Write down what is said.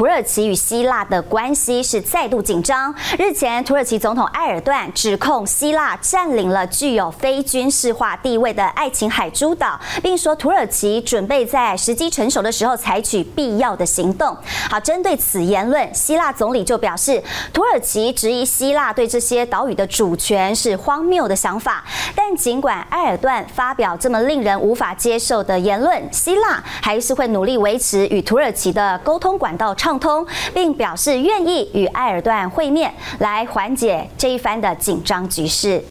土耳其与希腊的关系是再度紧张。日前，土耳其总统埃尔段指控希腊占领了具有非军事化地位的爱琴海诸岛，并说土耳其准备在时机成熟的时候采取必要的行动。好，针对此言论，希腊总理就表示，土耳其质疑希腊对这些岛屿的主权是荒谬的想法。但尽管埃尔段发表这么令人无法接受的言论，希腊还是会努力维持与土耳其的沟通管道畅畅通，并表示愿意与埃尔段会面，来缓解这一番的紧张局势。